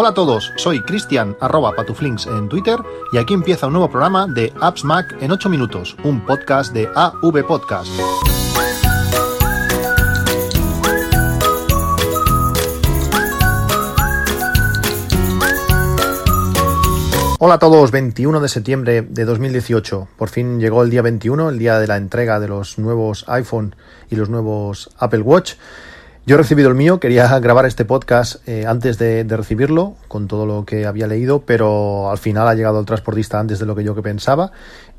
Hola a todos, soy Cristian arroba patuflinks en Twitter y aquí empieza un nuevo programa de Apps Mac en 8 minutos, un podcast de AV Podcast. Hola a todos, 21 de septiembre de 2018. Por fin llegó el día 21, el día de la entrega de los nuevos iPhone y los nuevos Apple Watch. Yo he recibido el mío, quería grabar este podcast eh, antes de, recibirlo, con todo lo que había leído, pero al final ha llegado el transportista antes de lo que yo que pensaba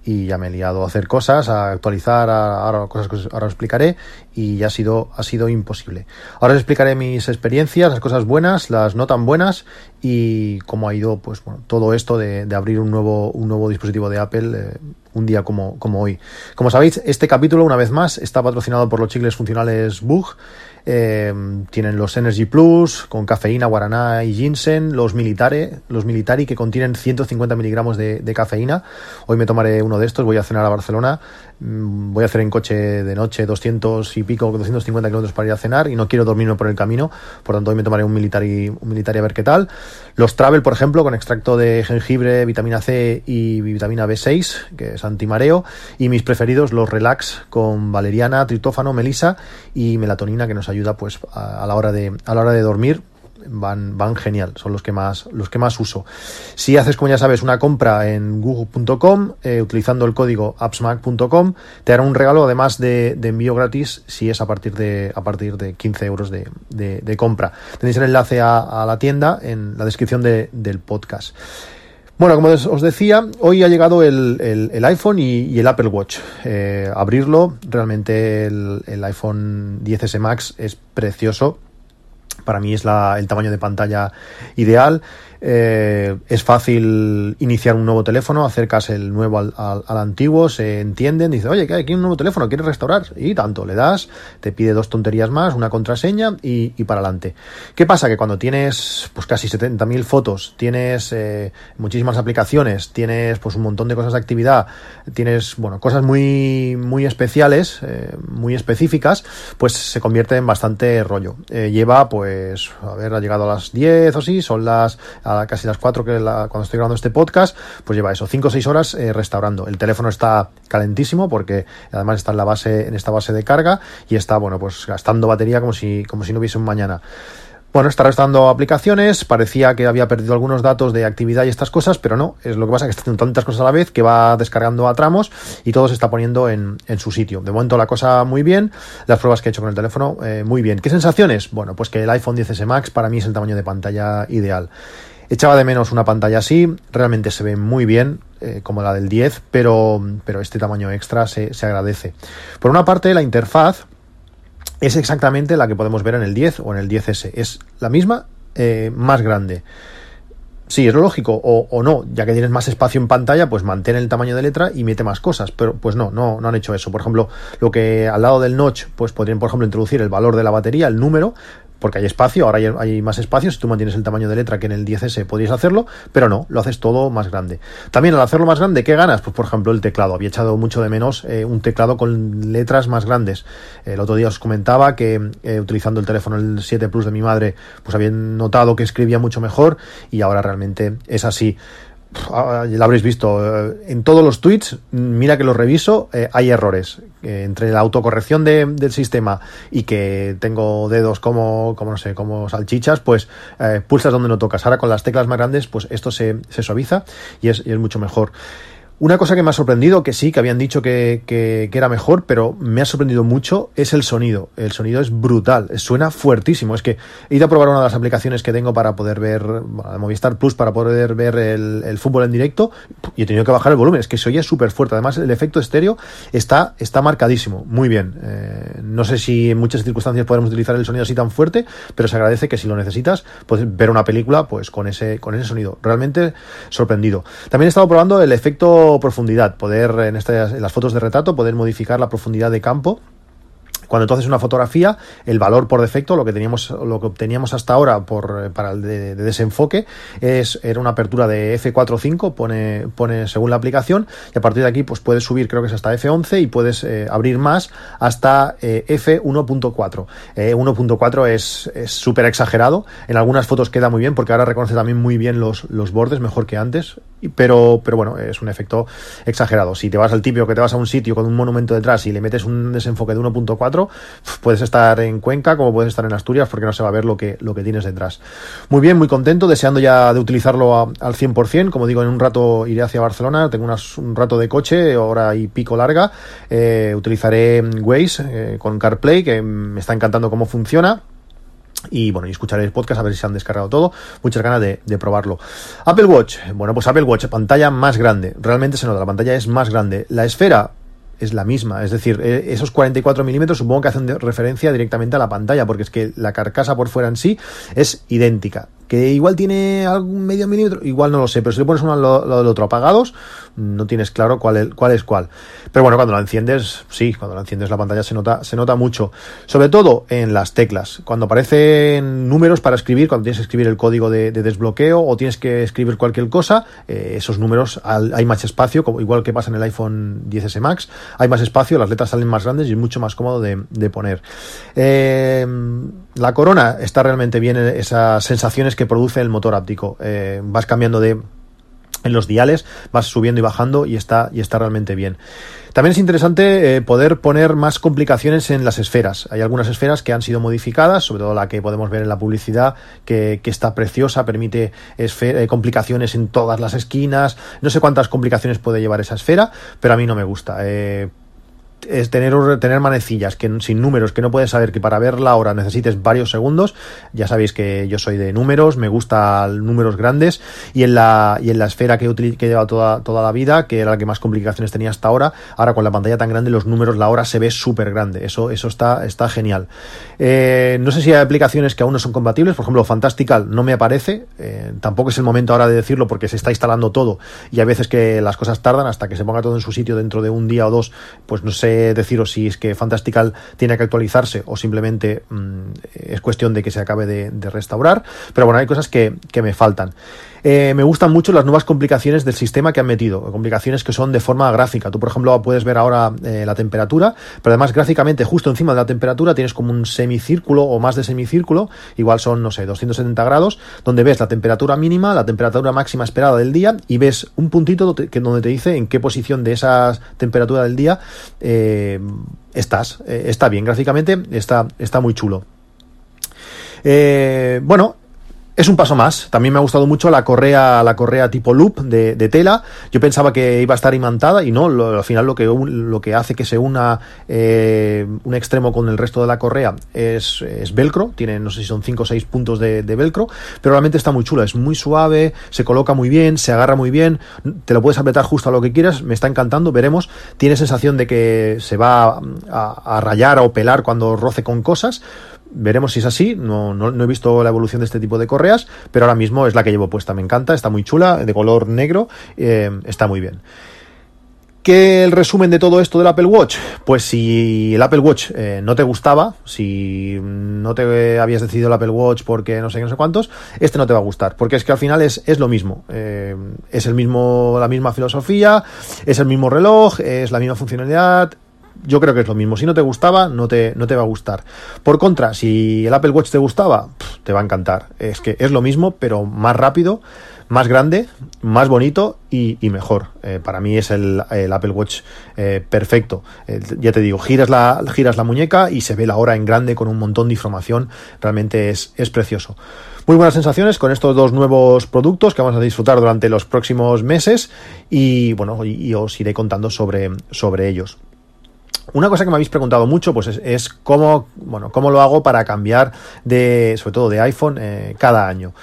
y ya me he liado a hacer cosas, a actualizar, a, ahora cosas que ahora os explicaré y ha sido, ha sido imposible. Ahora os explicaré mis experiencias, las cosas buenas, las no tan buenas y cómo ha ido pues bueno, todo esto de, abrir un nuevo, un nuevo dispositivo de Apple eh, un día como, como hoy. Como sabéis, este capítulo, una vez más, está patrocinado por los chicles funcionales Bug. Eh, tienen los Energy Plus con cafeína, guaraná y ginseng, los Militare, los Militari que contienen 150 miligramos de, de, cafeína. Hoy me tomaré uno de estos, voy a cenar a Barcelona Mm, voy a hacer en coche de noche 200 y pico, 250 kilómetros para ir a cenar y no quiero dormirme por el camino, por tanto hoy me tomaré un militar y, un militar a ver qué tal. Los Travel, por ejemplo, con extracto de jengibre, vitamina C y vitamina B6, que es antimareo, y mis preferidos, los Relax con valeriana, tritófano, melisa y melatonina, que nos ayuda pues a la hora de, a la hora de dormir van, van genial, son los que más, los que más uso. Si haces, como ya sabes, una compra en google.com, eh, utilizando el código appsmac.com, te hará un regalo además de, envío gratis si es a partir de, a partir de 15 euros de, compra. Tenéis el enlace a, la tienda en la descripción del podcast. Bueno, como os decía, hoy ha llegado el, el, iPhone y, el Apple Watch. Eh, abrirlo, realmente el, el iPhone 10S Max es precioso para mí es el tamaño de pantalla ideal. Eh, es fácil iniciar un nuevo teléfono, acercas el nuevo al, antiguo, se entienden, dice, oye, que hay aquí un nuevo teléfono, ¿quieres restaurar? Y tanto, le das, te pide dos tonterías más, una contraseña y, para adelante. ¿Qué pasa? Que cuando tienes pues casi 70.000 fotos, tienes eh, muchísimas aplicaciones, tienes pues un montón de cosas de actividad, tienes, bueno, cosas muy, muy especiales, eh, muy específicas, pues se convierte en bastante rollo. lleva, pues, a ver, ha llegado a las 10 o sí, son las a casi las 4 que cuando estoy grabando este podcast, pues lleva eso, 5 o 6 horas eh, restaurando. El teléfono está calentísimo porque además está en la base, en esta base de carga y está, bueno, pues gastando batería como si, como si no hubiese un mañana. Bueno, está restando aplicaciones, parecía que había perdido algunos datos de actividad y estas cosas, pero no, es lo que pasa que está haciendo tantas cosas a la vez que va descargando a tramos y todo se está poniendo en, su sitio. De momento la cosa muy bien, las pruebas que he hecho con el teléfono eh, muy bien. ¿Qué sensaciones? Bueno, pues que el iPhone 10S Max para mí es el tamaño de pantalla ideal. Echaba de menos una pantalla así, realmente se ve muy bien, eh, como la del 10, pero, pero este tamaño extra se, agradece. Por una parte, la interfaz es exactamente la que podemos ver en el 10 o en el 10S. Es la misma, eh, más grande. Sí, es lógico, o, o, no, ya que tienes más espacio en pantalla, pues mantén el tamaño de letra y mete más cosas, pero pues no, no, no han hecho eso. Por ejemplo, lo que al lado del notch, pues podrían, por ejemplo, introducir el valor de la batería, el número, porque hay espacio, ahora hay, más espacio, si tú mantienes el tamaño de letra que en el 10S podrías hacerlo, pero no, lo haces todo más grande. También al hacerlo más grande, ¿qué ganas? Pues por ejemplo el teclado, había echado mucho de menos eh, un teclado con letras más grandes. El otro día os comentaba que eh, utilizando el teléfono el 7 Plus de mi madre, pues había notado que escribía mucho mejor y ahora realmente es así. Lo habréis visto eh, en todos los tweets, mira que los reviso, eh, hay errores. entre la autocorrección del sistema y que tengo dedos como, como no sé, como salchichas, pues eh, pulsas donde no tocas. Ahora con las teclas más grandes, pues esto se, se suaviza y es, y es mucho mejor. Una cosa que me ha sorprendido, que sí, que habían dicho que, que, era mejor, pero me ha sorprendido mucho, es el sonido. El sonido es brutal, suena fuertísimo. Es que he ido a probar una de las aplicaciones que tengo para poder ver, bueno, Movistar Plus, para poder ver el, fútbol en directo, y he tenido que bajar el volumen. Es que se oye súper fuerte. Además, el efecto estéreo está, está marcadísimo, muy bien. Eh, no sé si en muchas circunstancias podremos utilizar el sonido así tan fuerte, pero se agradece que si lo necesitas, puedes ver una película pues con ese, con ese sonido. Realmente sorprendido. También he estado probando el efecto profundidad, poder en, estas, en las fotos de retrato, poder modificar la profundidad de campo Cuando tú haces una fotografía, el valor por defecto, lo que teníamos, lo que obteníamos hasta ahora por, para el de, desenfoque, es, era una apertura de F4.5, pone, pone según la aplicación, y a partir de aquí, pues puedes subir, creo que es hasta F11 y puedes eh, abrir más hasta eh, F1.4. 1.4 es súper exagerado. En algunas fotos queda muy bien porque ahora reconoce también muy bien los, los bordes, mejor que antes. Pero, pero bueno, es un efecto exagerado. Si te vas al típico que te vas a un sitio con un monumento detrás y le metes un desenfoque de 1.4, puedes estar en Cuenca como puedes estar en Asturias porque no se va a ver lo que, lo que tienes detrás. Muy bien, muy contento, deseando ya de utilizarlo al 100%. Como digo, en un rato iré hacia Barcelona, tengo un rato de coche, hora y pico larga. Eh, utilizaré Waze eh, con CarPlay, que me está encantando cómo funciona. Y bueno, y escucharé el podcast a ver si se han descargado todo. Muchas ganas de, probarlo. Apple Watch. Bueno, pues Apple Watch, pantalla más grande. Realmente se nota, la pantalla es más grande. La esfera es la misma. Es decir, e, esos 44 milímetros supongo que hacen referencia directamente a la pantalla, porque es que la carcasa por fuera en sí es idéntica que igual tiene algún medio milímetro, igual no lo sé, pero si le pones uno al lado del otro apagados, no tienes claro cuál es, cuál es cuál. Pero bueno, cuando la enciendes, sí, cuando la enciendes la pantalla se nota, se nota mucho. Sobre todo en las teclas. Cuando aparecen números para escribir, cuando tienes que escribir el código de, desbloqueo o tienes que escribir cualquier cosa, eh, esos números hay más espacio, como, igual que pasa en el iPhone 10S Max, hay más espacio, las letras salen más grandes y es mucho más cómodo de, de poner. Eh, la corona está realmente bien, esas sensaciones que produce el motor áptico. Eh, vas cambiando de en los diales, vas subiendo y bajando y está, y está realmente bien. También es interesante eh, poder poner más complicaciones en las esferas. Hay algunas esferas que han sido modificadas, sobre todo la que podemos ver en la publicidad, que, está preciosa, permite eh, complicaciones en todas las esquinas. No sé cuántas complicaciones puede llevar esa esfera, pero a mí no me gusta es tener, tener manecillas que, sin números que no puedes saber que para ver la hora necesites varios segundos. Ya sabéis que yo soy de números, me gustan números grandes y en la, y en la esfera que, que he llevado toda, toda la vida, que era la que más complicaciones tenía hasta ahora, ahora con la pantalla tan grande los números, la hora se ve súper grande. Eso, eso está, está genial. Eh, no sé si hay aplicaciones que aún no son compatibles, por ejemplo Fantastical no me aparece, eh, tampoco es el momento ahora de decirlo porque se está instalando todo y hay veces que las cosas tardan hasta que se ponga todo en su sitio dentro de un día o dos, pues no sé deciros si es que Fantastical tiene que actualizarse o simplemente mm, es cuestión de que se acabe de, restaurar. Pero bueno, hay cosas que, me faltan. Eh, me gustan mucho las nuevas complicaciones del sistema que han metido, complicaciones que son de forma gráfica. Tú, por ejemplo, puedes ver ahora eh, la temperatura, pero además gráficamente justo encima de la temperatura tienes como un semicírculo o más de semicírculo, igual son, no sé, 270 grados, donde ves la temperatura mínima, la temperatura máxima esperada del día y ves un puntito que, donde te dice en qué posición de esa temperatura del día eh, estás. está bien, gráficamente está, está muy chulo. bueno, es un paso más. También me ha gustado mucho la correa, la correa tipo loop de, tela. Yo pensaba que iba a estar imantada y no. al final lo que, lo que hace que se una eh, un extremo con el resto de la correa es, velcro. Tiene, no sé si son 5 o 6 puntos de, velcro, pero realmente está muy chula. Es muy suave, se coloca muy bien, se agarra muy bien. Te lo puedes apretar justo a lo que quieras. Me está encantando. Veremos. Tiene sensación de que se va a, a rayar o pelar cuando roce con cosas Veremos si es así, no, no, he visto la evolución de este tipo de correas, pero ahora mismo es la que llevo puesta, me encanta, está muy chula, de color negro, eh, está muy bien. ¿Qué el resumen de todo esto del Apple Watch? Pues si el Apple Watch eh, no te gustaba, si no te habías decidido el Apple Watch porque no sé qué, no sé cuántos, este no te va a gustar, porque es que al final es, es lo mismo. Eh, es el mismo, la misma filosofía, es el mismo reloj, es la misma funcionalidad, yo creo que es lo mismo. Si no te gustaba, no te, no te va a gustar. Por contra, si el Apple Watch te gustaba, te va a encantar. Es que es lo mismo, pero más rápido, más grande, más bonito y, mejor. Eh, para mí es el, Apple Watch eh, perfecto. Eh, ya te digo, giras la, giras la muñeca y se ve la hora en grande con un montón de información. Realmente es, es precioso. Muy buenas sensaciones con estos dos nuevos productos que vamos a disfrutar durante los próximos meses y bueno, y, os iré contando sobre, sobre ellos. Una cosa que me habéis preguntado mucho, pues es, cómo, bueno, cómo lo hago para cambiar de, sobre todo de iPhone, eh, cada año.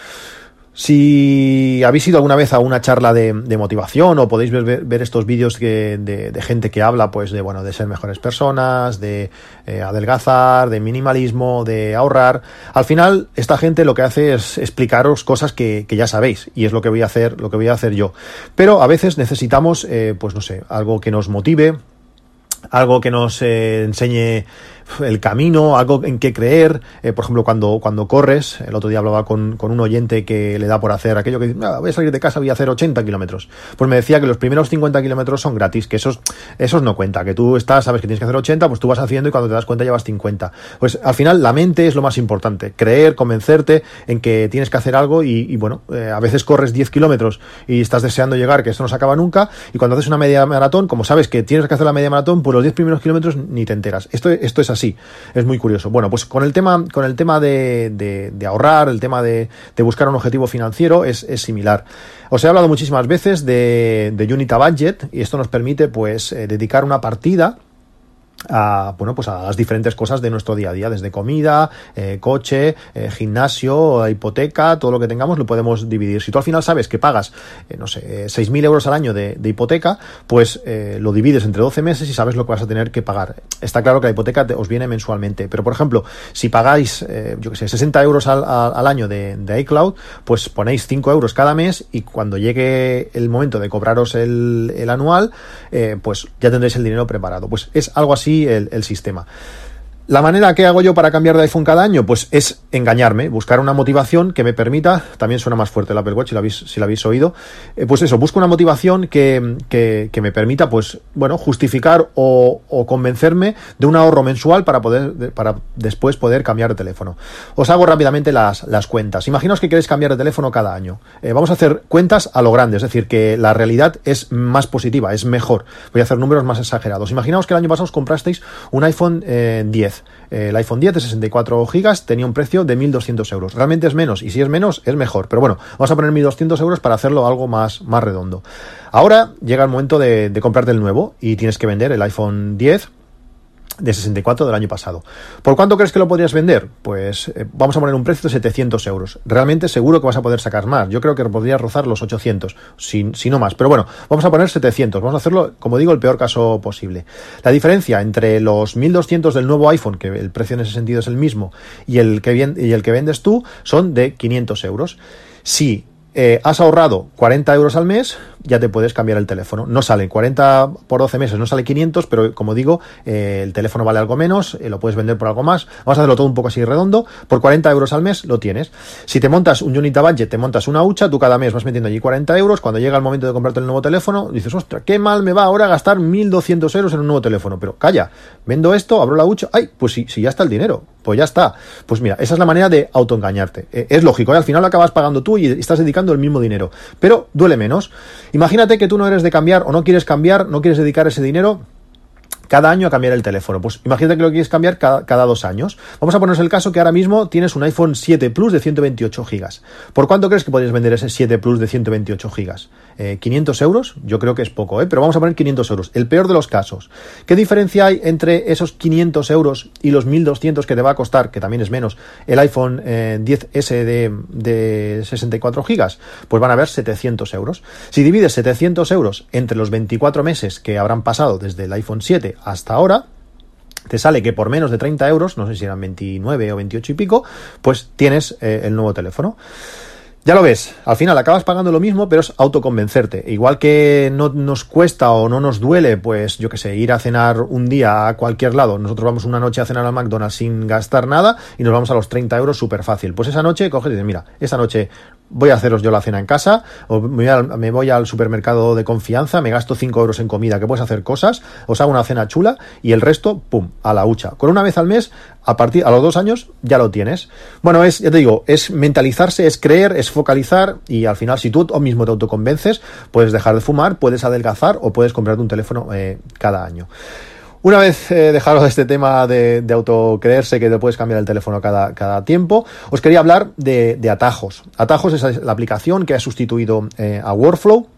Si habéis ido alguna vez a una charla de, motivación o podéis ver, estos vídeos de, gente que habla, pues de bueno, de ser mejores personas, de eh, adelgazar, de minimalismo, de ahorrar. Al final, esta gente lo que hace es explicaros cosas que, ya sabéis y es lo que voy a hacer, lo que voy a hacer yo. Pero a veces necesitamos, eh, pues no sé, algo que nos motive, algo que nos eh, enseñe el camino, algo en qué creer. Eh, por ejemplo, cuando, cuando corres, el otro día hablaba con, con un oyente que le da por hacer aquello que dice, voy a salir de casa, voy a hacer 80 kilómetros. Pues me decía que los primeros 50 kilómetros son gratis, que esos, esos no cuenta, que tú estás, sabes que tienes que hacer 80, pues tú vas haciendo y cuando te das cuenta llevas 50. Pues al final la mente es lo más importante, creer, convencerte en que tienes que hacer algo y, bueno, eh, a veces corres 10 kilómetros y estás deseando llegar, que esto no se acaba nunca, y cuando haces una media maratón, como sabes que tienes que hacer la media maratón, pues los 10 primeros kilómetros ni te enteras. Esto, esto es así, es muy curioso. Bueno, pues con el tema, con el tema de, de, ahorrar, el tema de, de, buscar un objetivo financiero es, es, similar. Os he hablado muchísimas veces de, de Unita Budget y esto nos permite pues eh, dedicar una partida a, bueno, pues a las diferentes cosas de nuestro día a día, desde comida, eh, coche, eh, gimnasio, hipoteca, todo lo que tengamos lo podemos dividir. Si tú al final sabes que pagas, eh, no sé, 6.000 euros al año de, hipoteca, pues lo divides entre 12 meses y sabes lo que vas a tener que pagar. Está claro que la hipoteca os viene mensualmente, pero por ejemplo, si pagáis, yo que sé, 60 euros al, al año de, de, iCloud, pues ponéis 5 euros cada mes y cuando llegue el momento de cobraros el, el anual, pues ya tendréis el dinero preparado. Pues es algo así el, el sistema. La manera que hago yo para cambiar de iPhone cada año, pues es engañarme, buscar una motivación que me permita, también suena más fuerte el Apple Watch si lo habéis, si lo habéis oído, eh, pues eso, busco una motivación que, que, que, me permita, pues, bueno, justificar o, o, convencerme de un ahorro mensual para poder, para después poder cambiar de teléfono. Os hago rápidamente las, las cuentas. Imaginaos que queréis cambiar de teléfono cada año. Eh, vamos a hacer cuentas a lo grande, es decir, que la realidad es más positiva, es mejor. Voy a hacer números más exagerados. Imaginaos que el año pasado os comprasteis un iPhone eh, 10 el iPhone 10 de 64 GB tenía un precio de 1.200 euros. Realmente es menos, y si es menos, es mejor. Pero bueno, vamos a poner 1.200 euros para hacerlo algo más, más redondo. Ahora llega el momento de, de comprarte el nuevo y tienes que vender el iPhone 10 de 64 del año pasado. ¿Por cuánto crees que lo podrías vender? Pues eh, vamos a poner un precio de 700 euros. Realmente seguro que vas a poder sacar más. Yo creo que podrías rozar los 800, si, si, no más. Pero bueno, vamos a poner 700. Vamos a hacerlo, como digo, el peor caso posible. La diferencia entre los 1200 del nuevo iPhone, que el precio en ese sentido es el mismo, y el que, y el que vendes tú, son de 500 euros. Si eh, has ahorrado 40 euros al mes, ya te puedes cambiar el teléfono. No sale 40 por 12 meses, no sale 500, pero como digo, eh, el teléfono vale algo menos, eh, lo puedes vender por algo más. Vamos a hacerlo todo un poco así redondo. Por 40 euros al mes lo tienes. Si te montas un Unita Budget, te montas una hucha, tú cada mes vas metiendo allí 40 euros. Cuando llega el momento de comprarte el nuevo teléfono, dices, ostras, qué mal me va ahora gastar 1200 euros en un nuevo teléfono. Pero calla, vendo esto, abro la hucha, ay, pues si, si ya está el dinero pues ya está. Pues mira, esa es la manera de autoengañarte. Eh, es lógico, ¿eh? al final lo acabas pagando tú y estás dedicando el mismo dinero, pero duele menos. Imagínate que tú no eres de cambiar o no quieres cambiar, no quieres dedicar ese dinero cada año a cambiar el teléfono. Pues imagínate que lo quieres cambiar cada, dos años. Vamos a ponernos el caso que ahora mismo tienes un iPhone 7 Plus de 128 gigas. ¿Por cuánto crees que podrías vender ese 7 Plus de 128 gigas? Eh, ¿500 euros? Yo creo que es poco, ¿eh? pero vamos a poner 500 euros. El peor de los casos. ¿Qué diferencia hay entre esos 500 euros y los 1200 que te va a costar, que también es menos, el iPhone eh, 10S de, de 64 gigas? Pues van a haber 700 euros. Si divides 700 euros entre los 24 meses que habrán pasado desde el iPhone 7 hasta ahora, te sale que por menos de 30 euros, no sé si eran 29 o 28 y pico, pues tienes eh, el nuevo teléfono. Ya lo ves, al final acabas pagando lo mismo, pero es autoconvencerte. Igual que no nos cuesta o no nos duele, pues yo que sé, ir a cenar un día a cualquier lado. Nosotros vamos una noche a cenar al McDonald's sin gastar nada y nos vamos a los 30 euros súper fácil. Pues esa noche coges y dices, mira, esta noche voy a haceros yo la cena en casa, o me voy, al, supermercado de confianza, me gasto 5 euros en comida, que puedes hacer cosas, os hago una cena chula y el resto, pum, a la hucha. Con una vez al mes, a partir, a los dos años, ya lo tienes. Bueno, es, ya te digo, es mentalizarse, es creer, es focalizar y al final, si tú mismo te autoconvences, puedes dejar de fumar, puedes adelgazar o puedes comprarte un teléfono eh, cada año. Una vez eh, dejado este tema de, de, autocreerse que te puedes cambiar el teléfono cada, cada tiempo, os quería hablar de, Atajos. Atajos es la aplicación que ha sustituido eh, a Workflow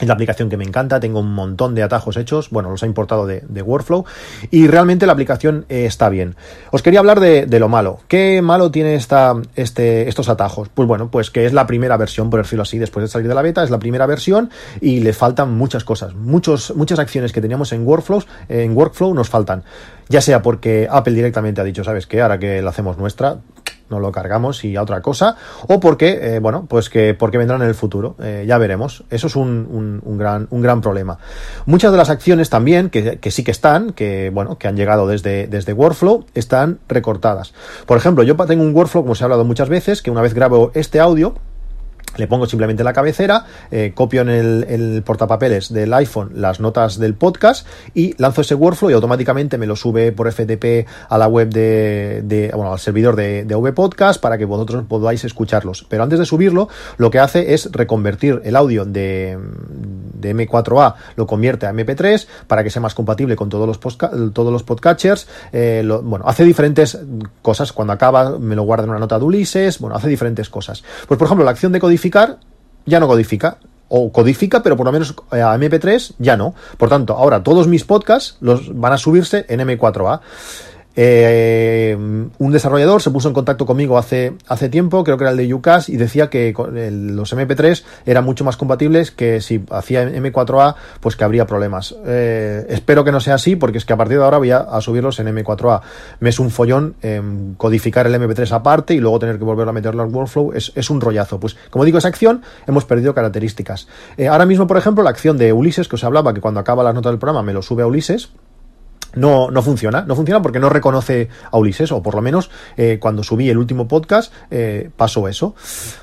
es la aplicación que me encanta, tengo un montón de atajos hechos, bueno, los he importado de, de Workflow y realmente la aplicación eh, está bien. Os quería hablar de, de, lo malo. ¿Qué malo tiene esta, este, estos atajos? Pues bueno, pues que es la primera versión, por decirlo así, después de salir de la beta, es la primera versión y le faltan muchas cosas. Muchos, muchas acciones que teníamos en Workflows, en Workflow nos faltan. Ya sea porque Apple directamente ha dicho, ¿sabes qué? Ahora que la hacemos nuestra, no lo cargamos y a otra cosa, o porque, eh, bueno, pues que porque vendrán en el futuro, eh, ya veremos. Eso es un, un, gran, un gran problema. Muchas de las acciones también, que, que, sí que están, que, bueno, que han llegado desde, desde Workflow, están recortadas. Por ejemplo, yo tengo un Workflow, como se ha hablado muchas veces, que una vez grabo este audio, le pongo simplemente la cabecera, eh, copio en el, portapapeles del iPhone las notas del podcast y lanzo ese workflow y automáticamente me lo sube por FTP a la web de, bueno, al servidor de, de V Podcast para que vosotros podáis escucharlos. Pero antes de subirlo, lo que hace es reconvertir el audio de, de M4A, lo convierte a MP3 para que sea más compatible con todos los, todos los podcatchers. Eh, bueno, hace diferentes cosas. Cuando acaba, me lo guarda en una nota de Ulises. Bueno, hace diferentes cosas. Pues, por ejemplo, la acción de codificar ya no codifica. O codifica, pero por lo menos eh, a MP3 ya no. Por tanto, ahora todos mis podcasts los van a subirse en M4A. Eh, un desarrollador se puso en contacto conmigo hace, hace tiempo, creo que era el de UCAS, y decía que los MP3 eran mucho más compatibles que si hacía M4A, pues que habría problemas. Eh, espero que no sea así, porque es que a partir de ahora voy a, subirlos en M4A. Me es un follón codificar el MP3 aparte y luego tener que volver a meterlo al workflow. Es, es un rollazo. Pues como digo, esa acción hemos perdido características. Eh, ahora mismo, por ejemplo, la acción de Ulises, que os hablaba, que cuando acaba las notas del programa me lo sube a Ulises no, no funciona, no funciona porque no reconoce a Ulises, o por lo menos eh, cuando subí el último podcast eh, pasó eso.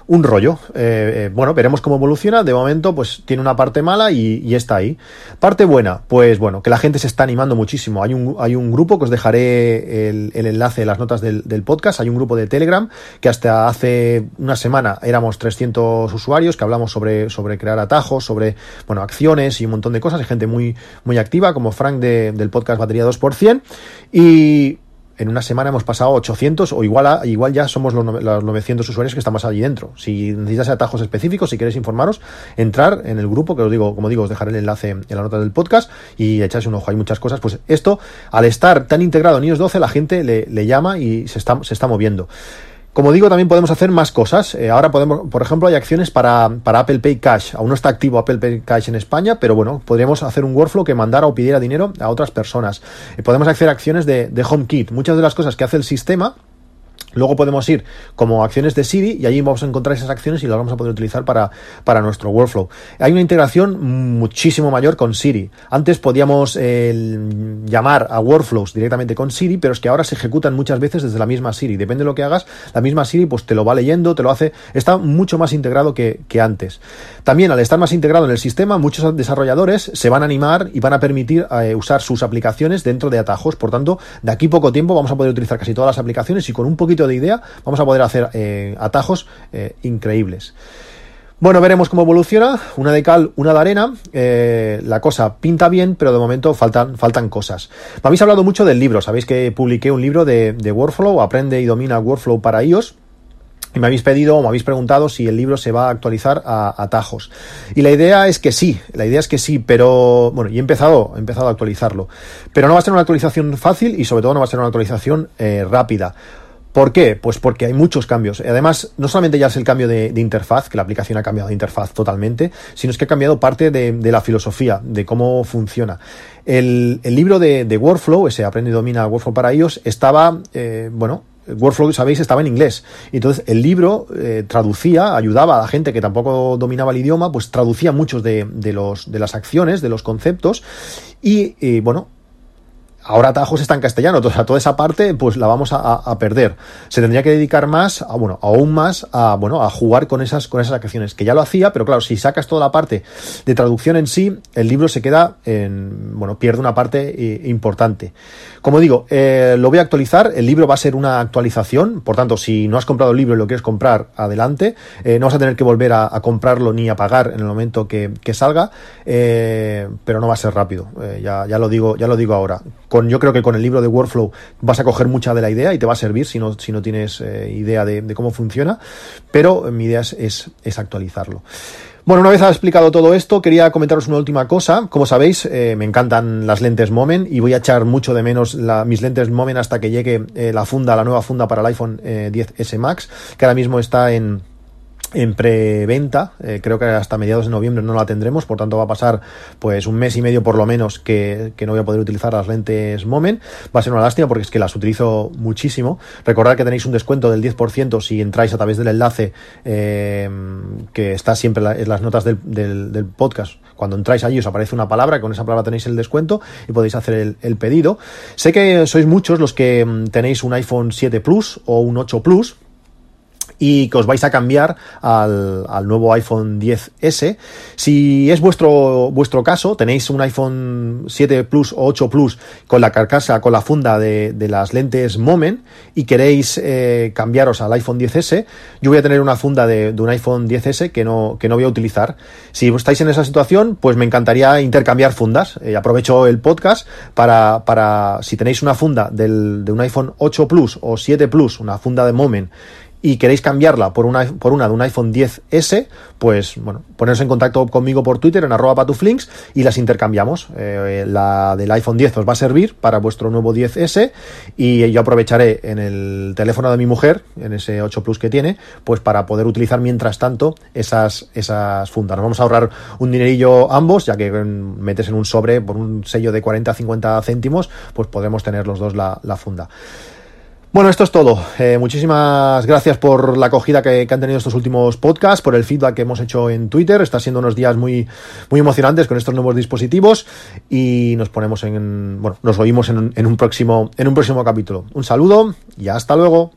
Un rollo. Eh, bueno, veremos cómo evoluciona. De momento, pues tiene una parte mala y, está ahí. Parte buena, pues bueno, que la gente se está animando muchísimo. Hay un, hay un grupo que os dejaré el, enlace de las notas del, podcast. Hay un grupo de Telegram que hasta hace una semana éramos 300 usuarios que hablamos sobre, sobre crear atajos, sobre bueno, acciones y un montón de cosas. Hay gente muy, muy activa, como Frank del podcast Batería 2%, y en una semana hemos pasado 800 o igual, igual ya somos los, 900 usuarios que estamos allí dentro. Si necesitas atajos específicos, si queréis informaros, entrar en el grupo, que os digo, como digo, os dejaré el enlace en la nota del podcast y echáis un ojo. Hay muchas cosas. Pues esto, al estar tan integrado en iOS 12, la gente le, le llama y se está, se está moviendo. Como digo, también podemos hacer más cosas. Eh, ahora podemos, por ejemplo, hay acciones para, para, Apple Pay Cash. Aún no está activo Apple Pay Cash en España, pero bueno, podríamos hacer un workflow que mandara o pidiera dinero a otras personas. Eh, podemos hacer acciones de, de HomeKit. Muchas de las cosas que hace el sistema Luego podemos ir como acciones de Siri y allí vamos a encontrar esas acciones y las vamos a poder utilizar para, para nuestro workflow. Hay una integración muchísimo mayor con Siri. Antes podíamos llamar a workflows directamente con Siri, pero es que ahora se ejecutan muchas veces desde la misma Siri. Depende de lo que hagas, la misma Siri pues te lo va leyendo, te lo hace, está mucho más integrado que, que antes. También al estar más integrado en el sistema, muchos desarrolladores se van a animar y van a permitir eh, usar sus aplicaciones dentro de atajos. Por tanto, de aquí poco tiempo vamos a poder utilizar casi todas las aplicaciones y con un poquito de idea, vamos a poder hacer eh, atajos eh, increíbles. Bueno, veremos cómo evoluciona. Una de cal, una de arena. Eh, la cosa pinta bien, pero de momento faltan, faltan cosas. Me habéis hablado mucho del libro. Sabéis que publiqué un libro de, Workflow, Aprende y domina Workflow para iOS. Y me habéis pedido o me habéis preguntado si el libro se va a actualizar a atajos. Y la idea es que sí, la idea es que sí, pero bueno, y he empezado, he empezado a actualizarlo. Pero no va a ser una actualización fácil y sobre todo no va a ser una actualización rápida. ¿Por qué? Pues porque hay muchos cambios. Además, no solamente ya es el cambio de, interfaz, que la aplicación ha cambiado de interfaz totalmente, sino es que ha cambiado parte de, la filosofía, de cómo funciona. El, libro de, Workflow, ese Aprende y Domina Workflow para ellos, estaba, eh, bueno, Workflow, sabéis, estaba en inglés. Entonces, el libro eh, traducía, ayudaba a la gente que tampoco dominaba el idioma, pues traducía muchos de, las acciones, de los conceptos, y, y bueno, ahora Atajos está en castellano, sea, toda esa parte pues la vamos a, perder. Se tendría que dedicar más, a, bueno, aún más a, bueno, a jugar con esas, con esas acciones, que ya lo hacía, pero claro, si sacas toda la parte de traducción en sí, el libro se queda en, bueno, pierde una parte eh, importante. Como digo, eh, lo voy a actualizar, el libro va a ser una actualización, por tanto, si no has comprado el libro y lo quieres comprar, adelante, eh, no vas a tener que volver a, comprarlo ni a pagar en el momento que, salga, pero no va a ser rápido, ya, ya, lo digo, ya lo digo ahora. Yo creo que con el libro de Workflow vas a coger mucha de la idea y te va a servir si no, si no tienes eh, idea de, cómo funciona, pero mi idea es, es, actualizarlo. Bueno, una vez ha explicado todo esto, quería comentaros una última cosa. Como sabéis, eh, me encantan las lentes Moment y voy a echar mucho de menos mis lentes Moment hasta que llegue eh, la funda, la nueva funda para el iPhone 10S Max, que ahora mismo está en en preventa, eh, creo que hasta mediados de noviembre no la tendremos, por tanto va a pasar pues un mes y medio por lo menos que, no voy a poder utilizar las lentes Moment. Va a ser una lástima porque es que las utilizo muchísimo. Recordad que tenéis un descuento del 10% si entráis a través del enlace eh, que está siempre en las notas del, podcast. Cuando entráis allí os aparece una palabra, con esa palabra tenéis el descuento y podéis hacer el, el pedido. Sé que sois muchos los que mm, tenéis un iPhone 7 Plus o un 8 Plus y que os vais a cambiar al, al, nuevo iPhone 10S. Si es vuestro, vuestro caso, tenéis un iPhone 7 Plus o 8 Plus con la carcasa, con la funda de, de las lentes Moment y queréis eh, cambiaros al iPhone 10S, yo voy a tener una funda de, de, un iPhone 10S que no, que no voy a utilizar. Si estáis en esa situación, pues me encantaría intercambiar fundas. Eh, aprovecho el podcast para, para, si tenéis una funda del, de un iPhone 8 Plus o 7 Plus, una funda de Moment, y queréis cambiarla por una, por una de un iPhone 10S, pues bueno, poneros en contacto conmigo por Twitter en arroba patuflinks y las intercambiamos. Eh, la del iPhone 10 os va a servir para vuestro nuevo 10S y yo aprovecharé en el teléfono de mi mujer, en ese 8 Plus que tiene, pues para poder utilizar mientras tanto esas, esas fundas. Nos vamos a ahorrar un dinerillo ambos, ya que metes en un sobre por un sello de 40 a 50 céntimos, pues podemos tener los dos la, la funda. Bueno, esto es todo. Eh, muchísimas gracias por la acogida que, han tenido estos últimos podcasts, por el feedback que hemos hecho en Twitter. Está siendo unos días muy, muy emocionantes con estos nuevos dispositivos y nos ponemos en, bueno, nos oímos en, en un próximo, en un próximo capítulo. Un saludo y hasta luego.